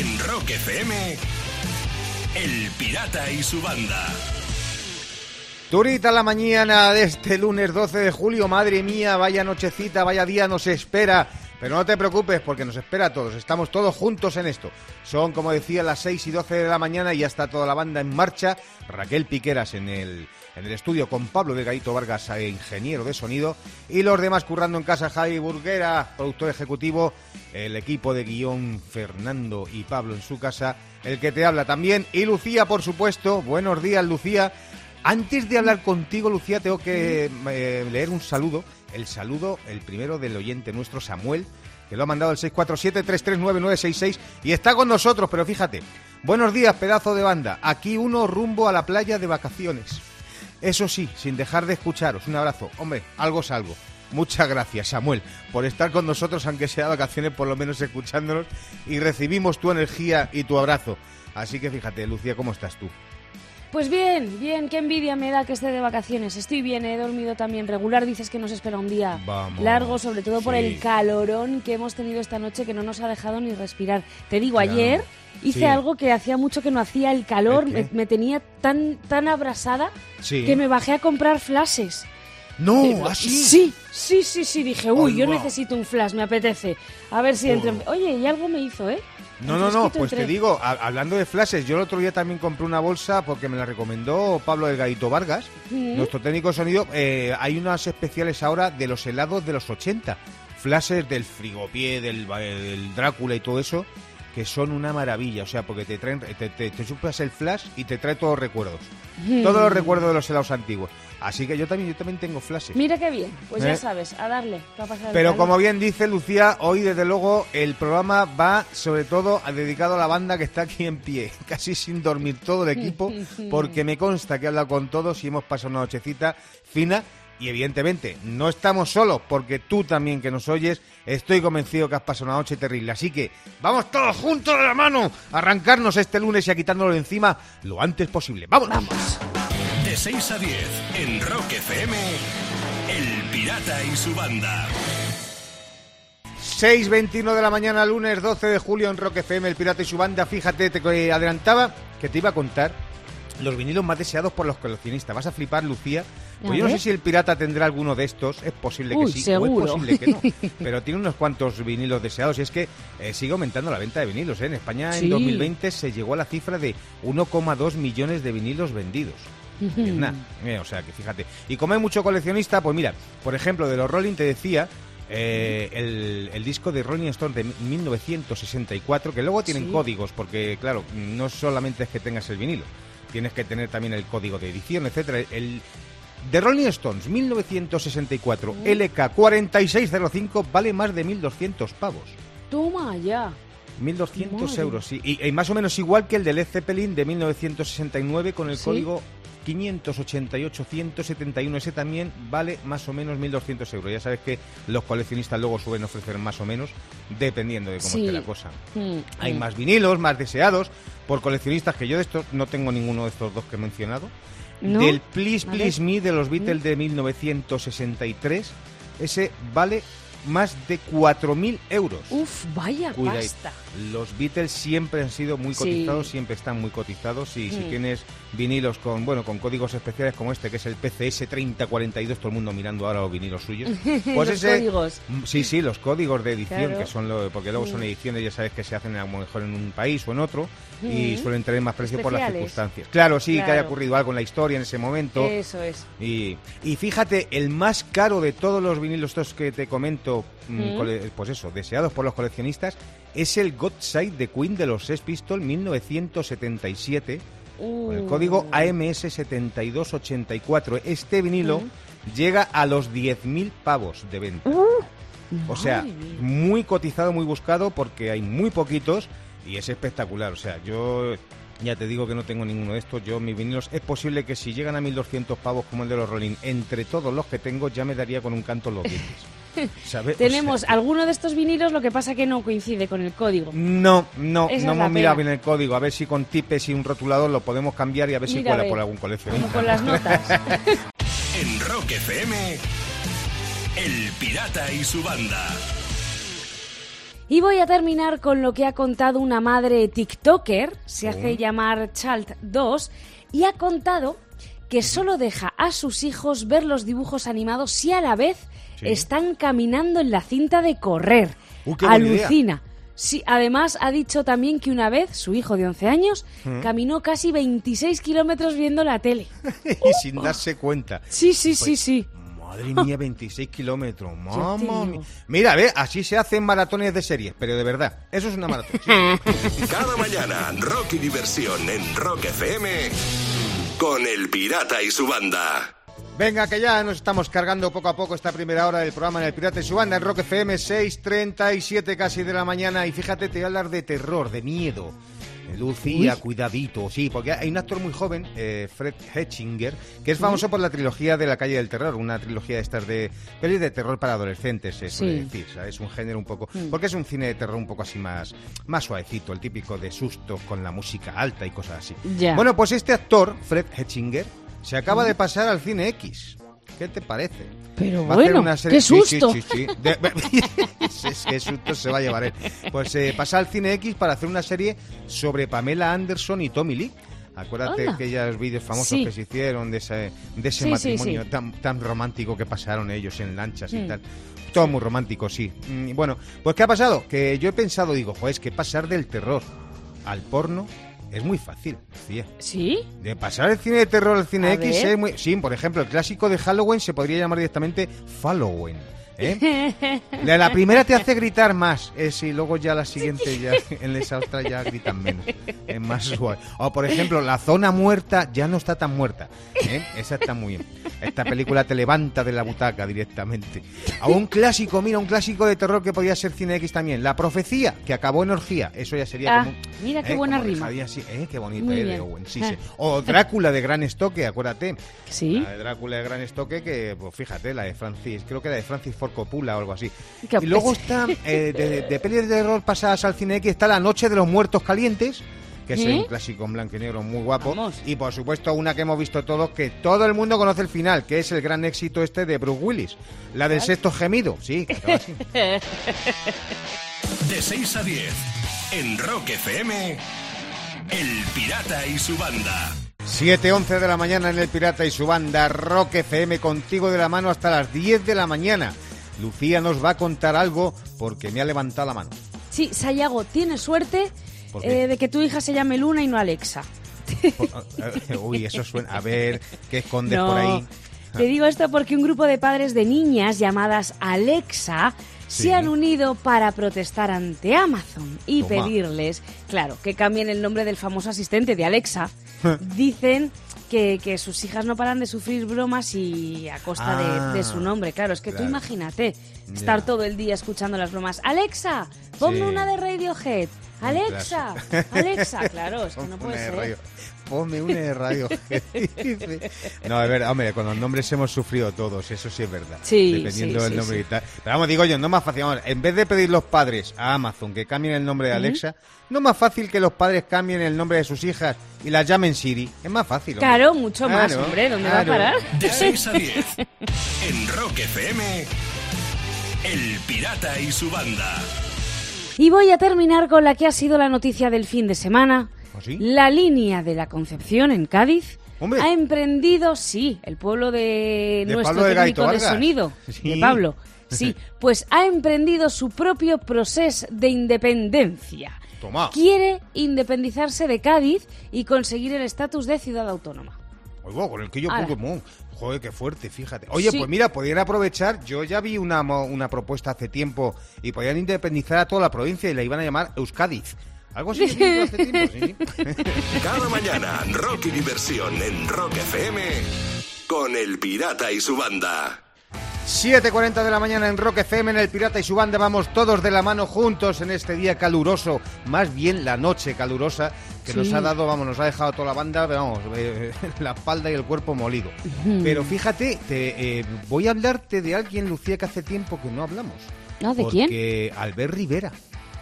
En Rock FM, El Pirata y su banda. Turita la mañana de este lunes 12 de julio, madre mía, vaya nochecita, vaya día nos espera. Pero no te preocupes porque nos espera a todos, estamos todos juntos en esto. Son, como decía, las 6 y 12 de la mañana y ya está toda la banda en marcha. Raquel Piqueras en el, en el estudio con Pablo Delgadito Vargas, eh, ingeniero de sonido, y los demás currando en casa, Javi Burguera, productor ejecutivo, el equipo de guion Fernando y Pablo en su casa, el que te habla también, y Lucía, por supuesto. Buenos días, Lucía. Antes de hablar contigo, Lucía, tengo que eh, leer un saludo. El saludo, el primero del oyente nuestro, Samuel, que lo ha mandado al 647-339-966 y está con nosotros, pero fíjate. Buenos días, pedazo de banda. Aquí uno rumbo a la playa de vacaciones. Eso sí, sin dejar de escucharos. Un abrazo. Hombre, algo es algo. Muchas gracias, Samuel, por estar con nosotros, aunque sea de vacaciones, por lo menos escuchándonos, y recibimos tu energía y tu abrazo. Así que fíjate, Lucía, ¿cómo estás tú? Pues bien, bien, qué envidia me da que esté de vacaciones. Estoy bien, he dormido también regular. Dices que nos espera un día Vamos, largo, sobre todo por el calorón que hemos tenido esta noche que no nos ha dejado ni respirar. Te digo, Claro, ayer hice sí. algo que hacía mucho que no hacía. El calor ¿El me, me tenía tan, tan abrasada Sí. que me bajé a comprar flashes. No, Eh, así. Sí, sí, sí, sí. Dije, uy, yo va. necesito un flash, me apetece. A ver si entre... Oye, y algo me hizo, ¿eh? No, no, no, pues te digo, a- hablando de flashes, yo el otro día también compré una bolsa porque me la recomendó Pablo Delgadito Vargas, Mm. nuestro técnico de sonido. Eh, hay unas especiales ahora de los helados de los 80, flashes del frigopié, del, del Drácula y todo eso, que son una maravilla, o sea, porque te traen, te, te, te chupas el flash y te trae todos los recuerdos, Mm. todos los recuerdos de los helados antiguos. Así que yo también, yo también tengo flashes. Mira qué bien, pues ¿Eh? ya sabes, a darle. a pasar Pero como bien dice Lucía, hoy desde luego el programa va sobre todo a- dedicado a la banda que está aquí en pie, casi sin dormir todo el equipo, porque me consta que he hablado con todos y hemos pasado una nochecita fina. Y evidentemente no estamos solos, porque tú también que nos oyes, estoy convencido que has pasado una noche terrible. Así que vamos todos juntos de la mano a arrancarnos este lunes y a quitárnoslo de encima lo antes posible. ¡Vámonos! Vamos. De 6 a 10, en Rock FM, El Pirata y su banda. 6.21 de la mañana, lunes 12 de julio en Rock FM, El Pirata y su banda. Fíjate, te adelantaba que te iba a contar los vinilos más deseados por los coleccionistas. Vas a flipar, Lucía. Pues yo no sé si el pirata tendrá alguno de estos, es posible que Uy, sí, o es posible que no, pero tiene unos cuantos vinilos deseados y es que eh, sigue aumentando la venta de vinilos. ¿eh? En España Sí. en 2020 se llegó a la cifra de 1,2 millones de vinilos vendidos. Eh, o sea que fíjate. Y como hay mucho coleccionista, pues mira, por ejemplo, de los Rolling te decía eh, el, el disco de Rolling Stone de 1964, que luego tienen Sí. códigos, porque claro, no solamente es que tengas el vinilo, tienes que tener también el código de edición, etcétera. El de Rolling Stones 1964 LK4605 vale más de 1200 pavos. Toma ya. 1.200 Madre. euros, sí. Y, y más o menos igual que el de Led Zeppelin de 1969 con el Sí. código 588-171. Ese también vale más o menos 1.200 euros. Ya sabes que los coleccionistas luego suelen ofrecer más o menos dependiendo de cómo Sí. esté la cosa. Mm, Hay mm. más vinilos, más deseados por coleccionistas que yo de estos no tengo ninguno de estos dos que he mencionado. ¿No? Del Please. Please Me de los Beatles de 1963, ese vale más de 4.000 euros. Uf, vaya Cuidadito. pasta. Los Beatles siempre han sido muy Sí. cotizados, siempre están muy cotizados y si Mm. tienes vinilos con bueno con códigos especiales como este que es el PCS 3042, todo el mundo mirando ahora los vinilos suyos. Pues Los ese códigos. Mm, Sí, sí, los códigos de edición Claro. que son lo porque luego son ediciones ya sabes que se hacen a lo mejor en un país o en otro y Mm. suelen tener más precio por las circunstancias. Claro, sí, que haya ocurrido algo en la historia en ese momento. Eso es. Y, y fíjate, el más caro de todos los vinilos estos que te comento, mm, Mm. pues eso, deseados por los coleccionistas, es el God Side de Queen de los Sex Pistols 1977, con el Uh. código AMS7284. Este vinilo llega a los 10.000 pavos de venta. O sea, muy cotizado, muy buscado, porque hay muy poquitos y es espectacular. O sea, yo ya te digo que no tengo ninguno de estos. Yo, mis vinilos, es posible que si llegan a 1200 pavos como el de los Rolling, entre todos los que tengo, ya me daría con un canto los dientes. ¿Sabes? O sea, Tenemos alguno de estos vinilos, lo que pasa que no coincide con el código. no, no, Esa no hemos mirado bien el código. A ver si con tipes y un rotulador lo podemos cambiar y a ver si cuela por algún Como coleccionista. con las notas. En Rock FM, El Pirata y su banda. Y voy a terminar con lo que ha contado una madre TikToker, se hace llamar Chalt2, y ha contado que solo deja a sus hijos ver los dibujos animados si a la vez Sí. están caminando en la cinta de correr. Uh, qué buena idea. Alucina. Sí, además ha dicho también que una vez su hijo de 11 años Mm. caminó casi 26 kilómetros viendo la tele. y sin darse cuenta. Sí, sí, sí, Pues, sí. Madre mía, 26 kilómetros. Mía. Mira, ve, así se hacen maratones de series, pero de verdad, eso es una maratón. sí. Cada mañana, rock y diversión en Rock FM con El Pirata y su banda. Venga, que ya nos estamos cargando poco a poco esta primera hora del programa en El Pirata y su banda en Rock FM 6.37 casi de la mañana. Y fíjate, te voy a hablar de terror, de miedo. Eh, Lucía, cuidadito, sí, porque hay un actor muy joven, eh, Fred Hetchinger, que es famoso por la trilogía de La calle del terror, una trilogía de estas de pelis de terror para adolescentes, se suele Sí. decir. Es un género un poco, porque es un cine de terror un poco así más, más suavecito, el típico de sustos con la música alta y cosas así. Ya. Bueno, pues este actor, Fred Hetchinger, se acaba de pasar al cine X. ¿Qué te parece? Pero Va bueno, una serie- qué susto. Sí, sí, sí. De- Es- qué susto se va a llevar él. Pues eh, pasa al cine X para hacer una serie sobre Pamela Anderson y Tommy Lee. Acuérdate aquellos vídeos famosos Sí. que se hicieron de ese, de ese Sí, matrimonio sí. Tan, tan romántico que pasaron ellos en lanchas y Mm. tal. Todo muy romántico, sí. Mm, y bueno, pues ¿qué ha pasado? Que yo he pensado, digo, joder, es que pasar del terror al porno es muy fácil, decía. ¿Sí? De pasar el cine de terror al cine A X ver. es muy... Sí, por ejemplo, el clásico de Halloween se podría llamar directamente Halloween. ¿Eh? La, la primera te hace gritar más, eh, sí, luego ya la siguiente ya en esa otra ya gritan menos, es más suave. O por ejemplo, la zona muerta ya no está tan muerta, ¿eh? esa está muy bien. Esta película te levanta de la butaca directamente. A un clásico, mira, un clásico de terror que podía ser cine X también, La profecía, que acabó en orgía, eso ya sería Ah, como... mira qué ¿eh? buena rima. Qué bonito, de. Owen, sí, Ah. sí. O Drácula de Gran Estoque, acuérdate. Sí. La de Drácula de Gran Estoque, que, pues fíjate, la de Francis, creo que la de Francis Ford Coppola o algo así. Y luego está, eh, de, de pelis de terror pasadas al cine X, está La Noche de los Muertos Calientes, que es ¿Eh? un clásico en blanco y negro muy guapo. Vamos. Y por supuesto, una que hemos visto todos, que todo el mundo conoce el final, que es el gran éxito este de Bruce Willis. La del sexto gemido, sí, que acaba así. De 6 a 10 en Rock FM, El Pirata y su banda. 7.11 de la mañana en El Pirata y su banda Rock FM contigo de la mano hasta las 10 de la mañana. Lucía nos va a contar algo porque me ha levantado la mano. Sí, Sayago, tienes suerte eh, de que tu hija se llame Luna y no Alexa. Uy, eso suena. A ver, ¿qué escondes No, por ahí? Te digo esto porque un grupo de padres de niñas llamadas Alexa Sí. se han unido para protestar ante Amazon y Toma. pedirles, claro, que cambien el nombre del famoso asistente de Alexa. Dicen que, que sus hijas no paran de sufrir bromas y a costa de- Ah, de, su nombre. Claro, es que tú imagínate estar todo el día escuchando las bromas. Alexa, ponme Sí. una de Radiohead. Alexa. Alexa, claro, es que no puede ser. radio. Ponme una de radio. no, a ver, hombre, con los nombres hemos sufrido todos, eso sí es verdad. Sí, Dependiendo sí, del sí, nombre sí. y tal. Pero vamos, digo yo, no más fácil. Vamos, en vez de pedir los padres a Amazon que cambien el nombre de Alexa, no es más fácil que los padres cambien el nombre de sus hijas y las llamen Siri. Es más fácil. hombre. Claro, mucho más, hombre, ¿dónde va a parar? De 6 a 10 en Rock FM, El Pirata y su banda. Y voy a terminar con la que ha sido la noticia del fin de semana. ¿Ah, sí? La línea de la Concepción en Cádiz Hombre. ha emprendido, sí, el pueblo de, De nuestro técnico Gaito de sonido, Sí. de Pablo, sí, pues ha emprendido su propio proceso de independencia. Toma. Quiere independizarse de Cádiz y conseguir el estatus de ciudad autónoma. Oigo, con el que yo Ala. Pokémon. Joder, qué fuerte, fíjate. Oye, Sí. pues mira, podrían aprovechar. Yo ya vi una, una propuesta hace tiempo y podían independizar a toda la provincia y la iban a llamar Euskadiz. Algo así que hace tiempo, sí, sí. Cada mañana, rock y diversión en Rock FM con El Pirata y su banda. 7.40 de la mañana en Rock FM, en El Pirata y su banda. Vamos todos de la mano juntos en este día caluroso. Más bien la noche calurosa que nos ha dado, vamos, nos ha dejado toda la banda, vamos, eh, la espalda y el cuerpo molido. Pero fíjate, te, eh, voy a hablarte de alguien, Lucía, que hace tiempo que no hablamos. Ah, ¿de porque quién? Albert Rivera.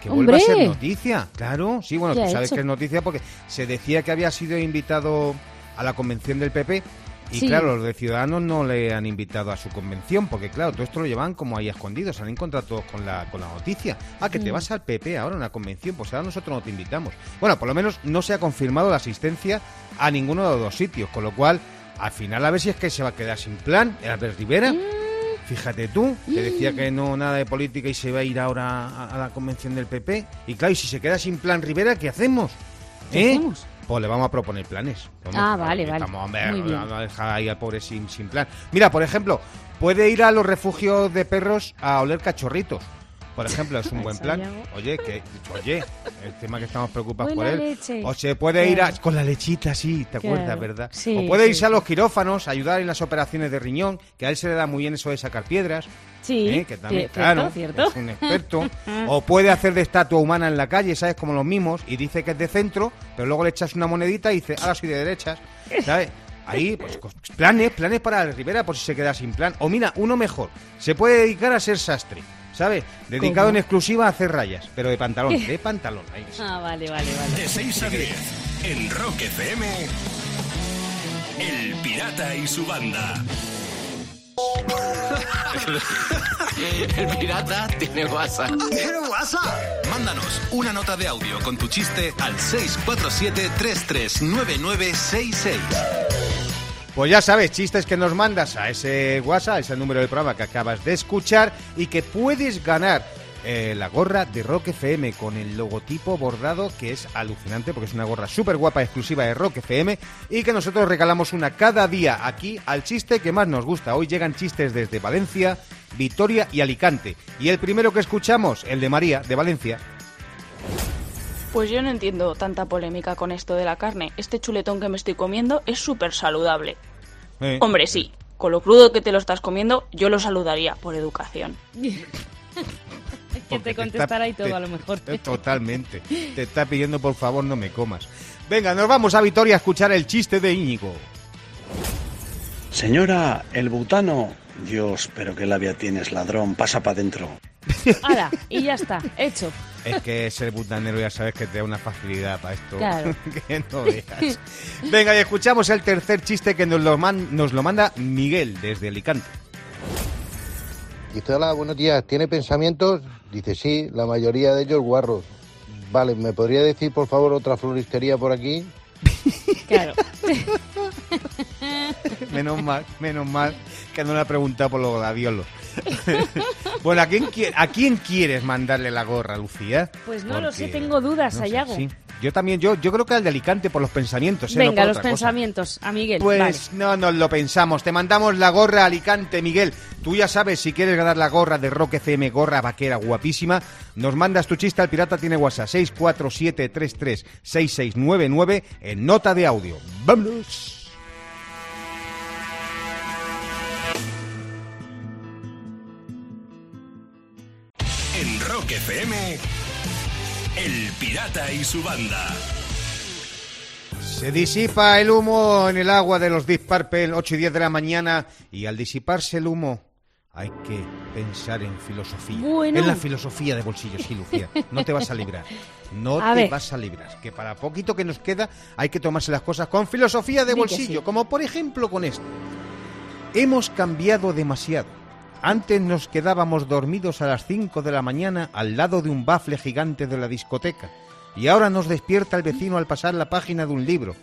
Que ¡Hombre! vuelve a ser noticia, claro. Sí, bueno, ¿Qué tú sabes hecho? que es noticia porque se decía que había sido invitado a la convención del PP Y Sí. claro, los de Ciudadanos no le han invitado a su convención, porque claro, todo esto lo llevan como ahí a escondidos, se han encontrado todos con la, con la noticia. Ah, que te Mm. vas al PP ahora en una convención, pues ahora nosotros no te invitamos. Bueno, por lo menos no se ha confirmado la asistencia a ninguno de los dos sitios, con lo cual, al final a ver si es que se va a quedar sin plan, Albert Rivera. Mm. Fíjate tú, que decía que no nada de política y se va a ir ahora a, a la convención del PP. Y claro, y si se queda sin plan Rivera, ¿qué hacemos? ¿Qué ¿Eh? hacemos? Pues le vamos a proponer planes. Vamos, Ah, vale, vale. Vamos, hombre, Muy bien. vamos a dejar ahí al pobre sin, sin plan. Mira, por ejemplo, puede ir a los refugios de perros a oler cachorritos. Por ejemplo, es un buen plan. Oye, que, oye, el tema que estamos preocupados por él. leche. O se puede ir a, con la lechita, sí, ¿te acuerdas, verdad? Sí, o puede sí. irse a los quirófanos, ayudar en las operaciones de riñón, que a él se le da muy bien eso de sacar piedras. Sí, ¿eh? que también, claro, cierto, cierto. es un experto. o puede hacer de estatua humana en la calle, ¿sabes? Como los mimos, y dice que es de centro, pero luego le echas una monedita y dice, ahora soy de derechas, ¿sabes? Ahí, pues, planes, planes para el Rivera por si se queda sin plan. O mira, uno mejor, se puede dedicar a ser sastre, ¿sabes? Dedicado ¿Cómo? en exclusiva a hacer rayas, pero de pantalón, de pantalón. Ahí. Ah, vale, vale, vale. De 6 a 10 en Rock FM. El Pirata y su banda. El pirata tiene WhatsApp. ¿Tiene WhatsApp? Mándanos una nota de audio con tu chiste al 647-339966. Pues ya sabes, chistes que nos mandas a ese WhatsApp, a ese número del programa que acabas de escuchar y que puedes ganar eh, la gorra de Rock FM con el logotipo bordado que es alucinante porque es una gorra súper guapa exclusiva de Rock FM y que nosotros regalamos una cada día aquí al chiste que más nos gusta. Hoy llegan chistes desde Valencia, Vitoria y Alicante. Y el primero que escuchamos, el de María, de Valencia. Pues yo no entiendo tanta polémica con esto de la carne. Este chuletón que me estoy comiendo es súper saludable. Eh, Hombre, sí, con lo crudo que te lo estás comiendo, yo lo saludaría por educación. que te está- contestará y todo, te- a lo mejor. eh, Totalmente. Te está pidiendo por favor no me comas. Venga, nos vamos a Vitoria a escuchar el chiste de Íñigo. Señora, el butano. Dios, pero qué labia tienes, ladrón. Pasa para adentro. Hala, y ya está, hecho. Es que ser butanero ya sabes que te da una facilidad para esto. Claro. que no veas. Venga, y escuchamos el tercer chiste que nos lo, man- nos lo manda Miguel desde Alicante. Dice, hola, buenos días. ¿Tiene pensamientos? Dice, sí, la mayoría de ellos guarros. Vale, ¿me podría decir, por favor, otra floristería por aquí? Claro. Menos mal, menos mal que no le ha preguntado por los gladiolos. bueno, ¿a quién, qui- ¿a quién quieres mandarle la gorra, Lucía? Pues no lo sé, tengo dudas, no sé, Sayago. sí. Yo también, yo, yo creo que al de Alicante por los pensamientos. ¿eh? Venga, los cosa. pensamientos, a Miguel. Pues no nos lo pensamos. Te mandamos la gorra Alicante, Miguel. Tú ya sabes, si quieres ganar la gorra de Rock FM, gorra vaquera guapísima, nos mandas tu chiste al pirata tiene WhatsApp 647336699 en nota de audio. ¡Vámonos! FM. El Pirata y su banda. Se disipa el humo en el agua de los Deep Purple, 8 y 10 de la mañana, y al disiparse el humo hay que pensar en filosofía. Bueno. En la filosofía de bolsillo, sí, Lucía. No te vas a librar. No A te ver. vas a librar. Que para poquito que nos queda hay que tomarse las cosas con filosofía de bolsillo. sí. Como por ejemplo con esto. Hemos cambiado demasiado. Antes nos quedábamos dormidos a las 5 de la mañana al lado de un bafle gigante de la discoteca. Y ahora nos despierta el vecino al pasar la página de un libro.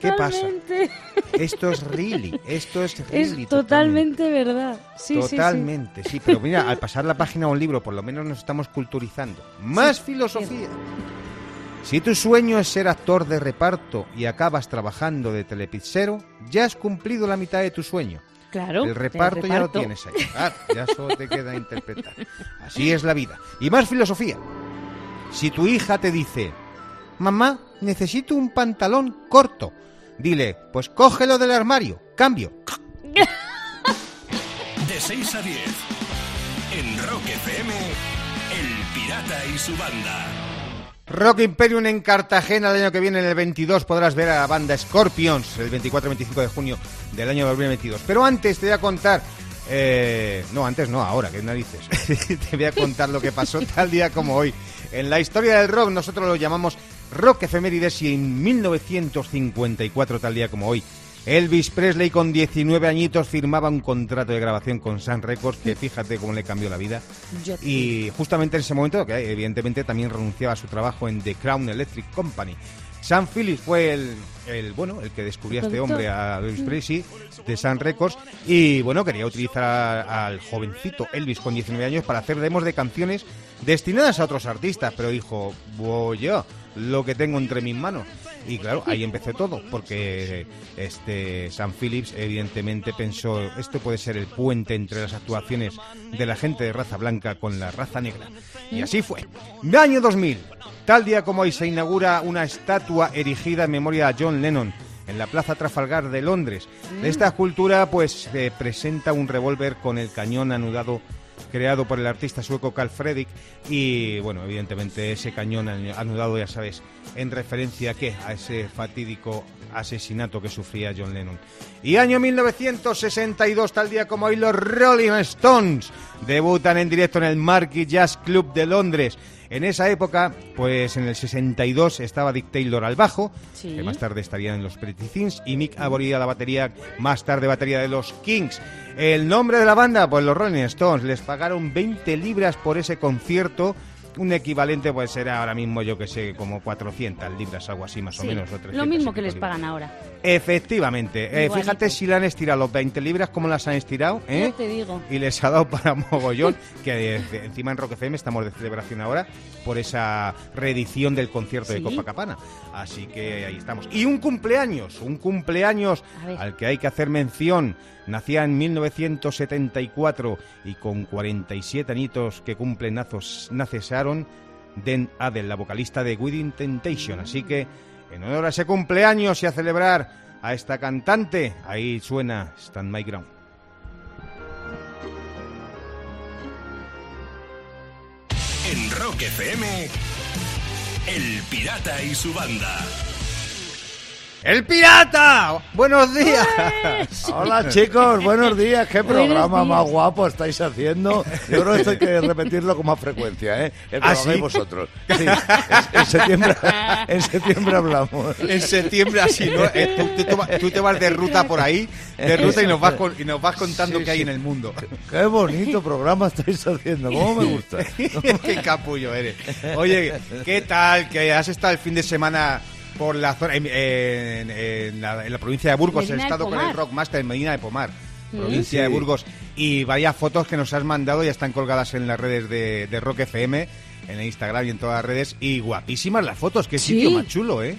¿Qué pasa? Totalmente. Esto es really, esto es really. Es totalmente verdad. Sí, sí, sí. Totalmente, sí, pero mira, al pasar la página de un libro, por lo menos nos estamos culturizando. Más filosofía. Si tu sueño es ser actor de reparto y acabas trabajando de telepizzero, ya has cumplido la mitad de tu sueño. Claro. el reparto, ya lo reparto. tienes ahí. Claro, ya solo te queda interpretar. Así es la vida. Y más filosofía. Si tu hija te dice, mamá, necesito un pantalón corto, dile, pues cógelo del armario, cambio. De 6 a 10. En Rock FM. El Pirata y su banda. Rock Imperium en Cartagena el año que viene, en el 22, podrás ver a la banda Scorpions el 24-25 de junio del año 2022. Pero antes te voy a contar, eh, no, antes no, ahora, que narices, te voy a contar lo que pasó tal día como hoy. En la historia del rock nosotros lo llamamos Rock Efemérides y en 1954, tal día como hoy, Elvis Presley con 19 añitos firmaba un contrato de grabación con Sun Records que fíjate cómo le cambió la vida. Y justamente en ese momento, que evidentemente también renunciaba a su trabajo en The Crown Electric Company. Sam Phillips fue el, el, bueno el que descubrió a este hombre, a Elvis Presley, de Sun Records, y bueno, quería utilizar al jovencito Elvis con 19 años para hacer demos de canciones destinadas a otros artistas, pero dijo, voy yo, lo que tengo entre mis manos. Y claro, ahí empezó todo, porque este Sam Phillips evidentemente pensó, esto puede ser el puente entre las actuaciones de la gente de raza blanca con la raza negra. Y así fue. Año 2000, tal día como hoy se inaugura una estatua erigida en memoria a John Lennon en la Plaza Trafalgar de Londres. De esta escultura pues se presenta un revólver con el cañón anudado creado por el artista sueco Carl Fredrik y bueno, evidentemente ese cañón anudado ya sabes, en referencia a qué, a ese fatídico asesinato que sufría John Lennon. Y año 1962, tal día como hoy los Rolling Stones debutan en directo en el Marquis Jazz Club de Londres. En esa época, pues en el 62 estaba Dick Taylor al bajo, Sí. que más tarde estarían en los Pretty Things, y Mick Avory a la batería, más tarde batería de los Kings. El nombre de la banda, pues los Rolling Stones, les pagaron 20 libras por ese concierto, un equivalente pues era ahora mismo yo que sé como 400 libras, algo así más o menos. o 300 lo mismo que les libras. pagan ahora. Efectivamente. Eh, fíjate si le han estirado los 20 libras, cómo las han estirado. ¿eh? Te digo. Y les ha dado para mogollón, que eh, encima en Rock FM estamos de celebración ahora por esa reedición del concierto de Sí. Copacabana. Así que ahí estamos. Y un cumpleaños, un cumpleaños al que hay que hacer mención. Nacía en 1974 y con 47 añitos que cumple nazos, nace Den Adel, la vocalista de Within Temptation. Así que en honor a ese cumpleaños y a celebrar a esta cantante, ahí suena Stand My Ground. En Rock FM, El Pirata y su banda. ¡El pirata! ¡Buenos días! Hola chicos, buenos días. Qué programa días. más guapo estáis haciendo. Yo creo que esto hay que repetirlo con más frecuencia, ¿eh? El que ¿Ah, sí? vosotros. Sí, en, en septiembre, en septiembre hablamos. En septiembre así, ¿no? Eh, tú, tú te va- tú te vas de ruta por ahí, de ruta y nos vas, con- y nos vas contando Sí, qué hay en el mundo. Qué bonito programa estáis haciendo. ¿Cómo me gusta? qué capullo eres. Oye, ¿qué tal? Que has estado el fin de semana por la zona, en, en- en la, en la provincia de Burgos, Medina he estado con el. Rockmaster en Medina de Pomar, provincia Sí. de Burgos, y vaya fotos que nos has mandado, ya están colgadas en las redes de, de Rock FM, en el Instagram y en todas las redes, y guapísimas las fotos, qué Sí. sitio más chulo, ¿eh?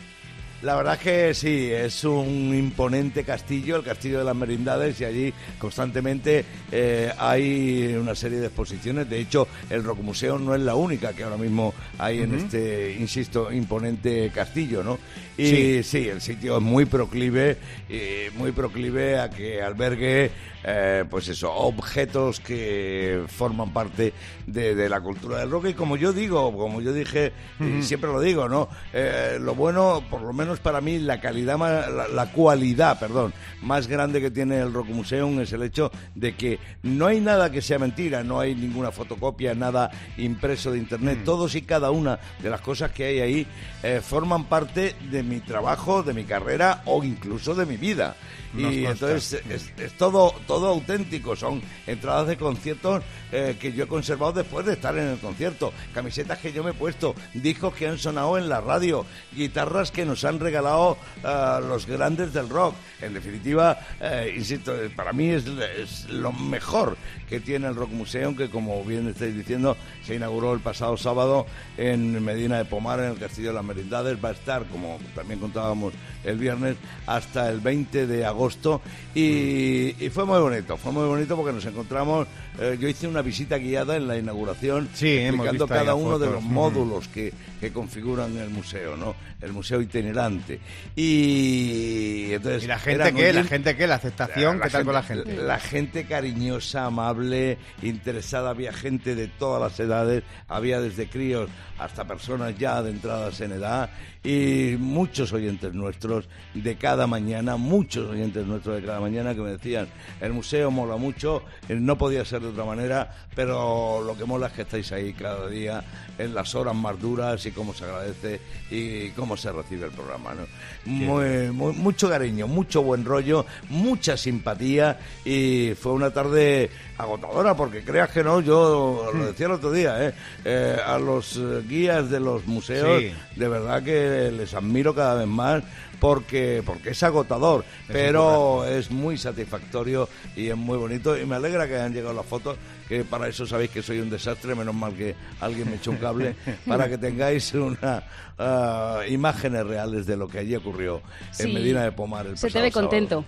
La verdad que sí, es un imponente castillo, el castillo de las merindades, y allí constantemente eh, hay una serie de exposiciones. De hecho, el Rock Museo no es la única que ahora mismo hay en este, insisto, imponente castillo, ¿no? Y Sí. sí, el sitio es muy proclive, y muy proclive a que albergue, eh, pues eso, objetos que forman parte de, de la cultura del rock. Y como yo digo, como yo dije, y siempre lo digo, ¿no? Eh, lo bueno, por lo menos para mí, la calidad, la, la cualidad, perdón, más grande que tiene el Rock Museum es el hecho de que no hay nada que sea mentira, no hay ninguna fotocopia, nada impreso de internet. Todos y cada una de las cosas que hay ahí eh, forman parte de mi trabajo, de mi carrera o incluso de mi vida. Nos y consta. entonces es, es todo todo auténtico son entradas de conciertos eh, que yo he conservado después de estar en el concierto camisetas que yo me he puesto discos que han sonado en la radio guitarras que nos han regalado ah, los grandes del rock. En definitiva eh, insisto para mí es, es lo mejor que tiene el Rock Museum que como bien estáis diciendo se inauguró el pasado sábado en Medina de Pomar en el Castillo de las Merindades. Va a estar como también contábamos el viernes hasta el 20 de agosto. Y, y fue muy bonito, fue muy bonito porque nos encontramos, eh, yo hice una visita guiada en la inauguración Sí, explicando cada uno de los Ujú. módulos que, que configuran el museo, ¿no? El museo itinerante. Y entonces ¿Y la gente qué? ¿La gente qué? ¿La aceptación? ¿Qué tal con la gente? La gente cariñosa, amable, interesada, había gente de todas las edades, había desde críos hasta personas ya adentradas en edad y muchos oyentes nuestros de cada mañana, muchos oyentes nuestros de cada mañana que me decían, el museo mola mucho, eh, no podía ser de otra manera, pero lo que mola es que estáis ahí cada día en las horas más duras y cómo se agradece y cómo se recibe el programa. ¿no? Muy, muy- mucho cariño, mucho buen rollo, mucha simpatía y fue una tarde agotadora porque creas que no, yo lo decía el otro día, ¿eh? Eh, a los eh, guías de los museos Sí. de verdad que les admiro cada vez más porque porque es agotador, pero es muy satisfactorio y es muy bonito y me alegra que hayan llegado las fotos, que para eso sabéis que soy un desastre, menos mal que alguien me echó un cable para que tengáis una ah, imágenes reales de lo que allí ocurrió Sí. en Medina de Pomar el Se te ve sábado. contento.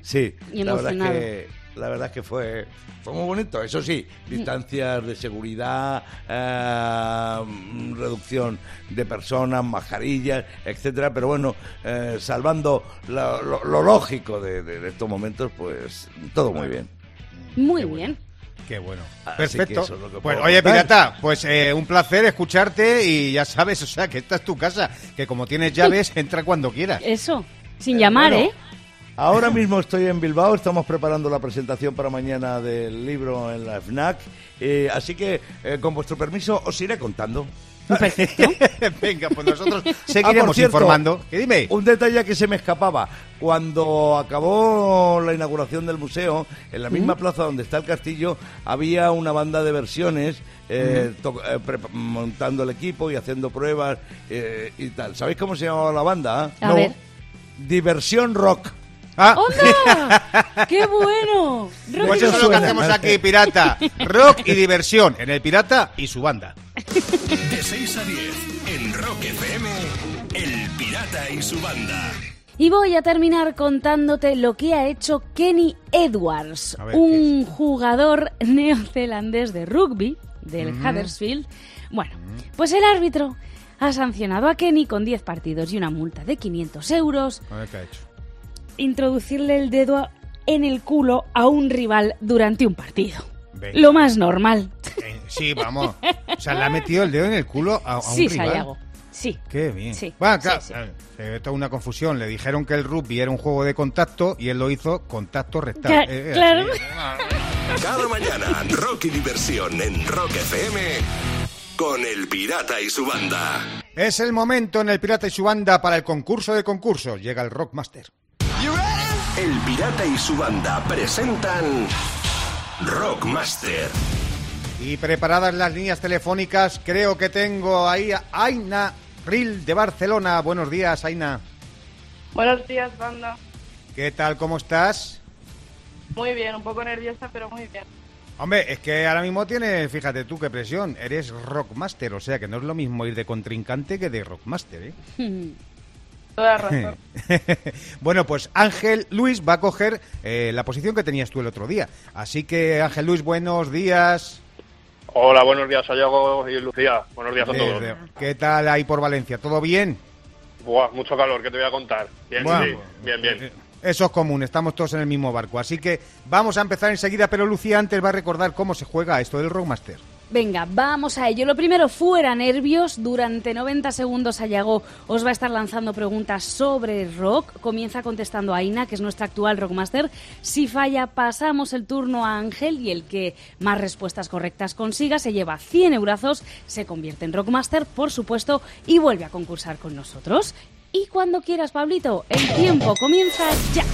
Sí, Y la verdad es emocionado. que la verdad es que fue fue muy bonito. Eso sí, distancias de seguridad, eh, reducción de personas, mascarillas, etcétera. Pero bueno, eh, salvando lo, lo lógico de, de- de estos momentos, pues todo muy bien. Muy bien. Qué bueno. Así Perfecto. que eso es lo que Pues oye, pirata, pues eh, un placer escucharte y ya sabes, o sea, que esta es tu casa, que como tienes llaves, entra cuando quieras. Eso. Sin llamar, bueno. ¿eh? Ahora mismo estoy en Bilbao, estamos preparando la presentación para mañana del libro en la FNAC, eh, así que eh, con vuestro permiso os iré contando. Venga, pues nosotros Ah, seguiremos por cierto, informando. Dime. Un detalle que se me escapaba. Cuando acabó la inauguración del museo, en la misma plaza donde está el castillo, había una banda de versiones eh, eh, montando el equipo y haciendo pruebas eh, y tal. ¿Sabéis cómo se llamaba la banda? A ver. Diversión Rock. Ah, ¡Onda! ¡Qué bueno! Rock pues eso es lo que hacemos aquí, pirata. Rock y diversión en el pirata y su banda. De 6 a 10 en Rock FM, El Pirata y su banda. Y voy a terminar contándote lo que ha hecho Kenny Edwards, ver, un jugador neozelandés de rugby del Huddersfield. Bueno, pues el árbitro ha sancionado a Kenny con 10 partidos y una multa de 500 euros, A ver qué ha hecho. Introducirle el dedo en el culo a un rival durante un partido. Venga. Lo más normal. Eh, sí, vamos. O sea, le ha metido el dedo en el culo a, a un sí, rival. Sayago. Sí. Qué bien. Sí, Bueno, sí, claro, sí. eh, se ve toda una confusión. Le dijeron que el rugby era un juego de contacto y él lo hizo contacto rectal. Ca- Eh, eh, claro. así. Cada mañana, Rock y diversión en Rock FM con El Pirata y su banda. Es el momento en el Pirata y su banda para el concurso de concursos. Llega el Rockmaster. El Pirata y su banda presentan Rockmaster. Y preparadas las líneas telefónicas, creo que tengo ahí a Aina Ril de Barcelona. Buenos días, Aina. Buenos días, banda. ¿Qué tal? ¿Cómo estás? Muy bien, un poco nerviosa, pero muy bien. Hombre, es que ahora mismo tienes, fíjate tú qué presión, eres Rockmaster, o sea que no es lo mismo ir de contrincante que de Rockmaster, ¿eh? Toda razón. bueno, pues Ángel Luis va a coger eh, la posición que tenías tú el otro día. Así que Ángel Luis, buenos días. Hola, buenos días, Sayago y Lucía. Buenos días a todos. ¿Qué tal ahí por Valencia? ¿Todo bien? Buah, mucho calor, ¿qué te voy a contar? Bien, sí, bien, bien. Eso es común, estamos todos en el mismo barco. Así que vamos a empezar enseguida, pero Lucía antes va a recordar cómo se juega esto del Rockmaster. Venga, vamos a ello. Lo primero, fuera nervios. Durante 90 segundos, Ayago os va a estar lanzando preguntas sobre rock. Comienza contestando a Aina, que es nuestra actual Rockmaster. Si falla, pasamos el turno a Ángel y el que más respuestas correctas consiga se lleva 100 eurazos, se convierte en Rockmaster, por supuesto, y vuelve a concursar con nosotros. Y cuando quieras, Pablito, el tiempo comienza ya.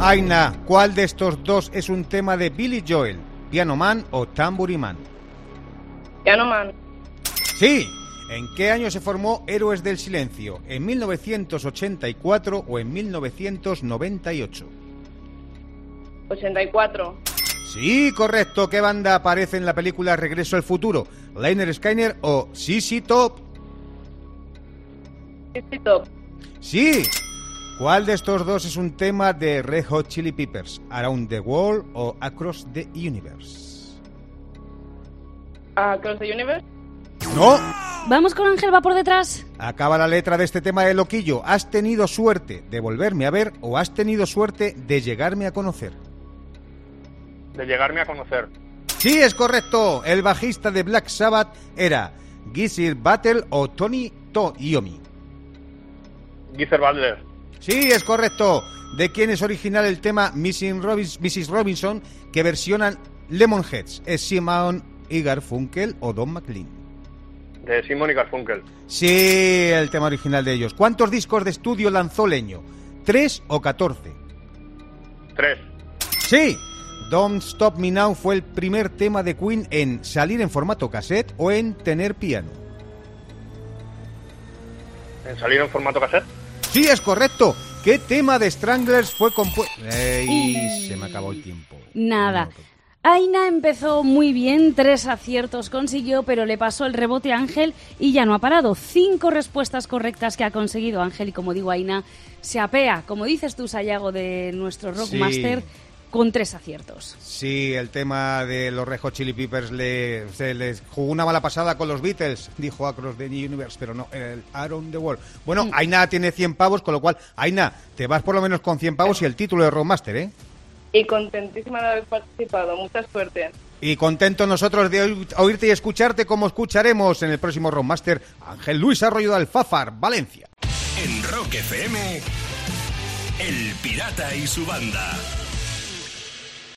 Aina, ¿cuál de estos dos es un tema de Billy Joel? ¿Piano Man o Tambourine Man? Sí. ¿En qué año se formó Héroes del Silencio? ¿En 1984 o en 1998? 84. Sí, correcto. ¿Qué banda aparece en la película Regreso al Futuro? ¿Liner Skyner o CC Top? Top, Sí. ¿Cuál de estos dos es un tema de Red Hot Chili Peppers? ¿Around the World o Across the Universe? Across the Universe, No. Vamos con Ángel, va por detrás. Acaba la letra de este tema de Loquillo. ¿Has tenido suerte de volverme a ver o has tenido suerte de llegarme a conocer? De llegarme a conocer. Sí, es correcto. El bajista de Black Sabbath era Geezer Battle o Tony To Iommi. Geezer Butler, Sí, es correcto. ¿De quién es original el tema Missing Robins- Mrs. Robinson que versionan Lemonheads? ¿Es Simon y Garfunkel o Don McLean? De Simon y Garfunkel. Sí, el tema original de ellos. ¿Cuántos discos de estudio lanzó Leño? ¿Tres o catorce? Tres. Sí. Don't Stop Me Now fue el primer tema de Queen en salir en formato cassette o en tener piano. ¿En salir en formato cassette? Sí, es correcto. ¿Qué tema de Stranglers fue compuesto? ¡Ey! Se me acabó el tiempo. Nada. Aina empezó muy bien, tres aciertos consiguió, pero le pasó el rebote a Ángel y ya no ha parado. Cinco respuestas correctas que ha conseguido Ángel y como digo Aina, se apea, como dices tú, Sayago, de nuestro Rockmaster, con tres aciertos. Sí, el tema de los Red Hot Chili Peppers le, se les jugó una mala pasada con los Beatles, dijo Across the Universe, pero no, el Around the World. Bueno, Aina tiene 100 pavos, con lo cual, Aina, te vas por lo menos con 100 pavos y el título de Rockmaster, ¿eh? Y contentísima de haber participado. Mucha suerte. Y contentos nosotros de oí- oírte y escucharte como escucharemos en el próximo Rockmaster Ángel Luis Arroyo de Alfázar, Valencia. En Rock FM, El Pirata y su banda.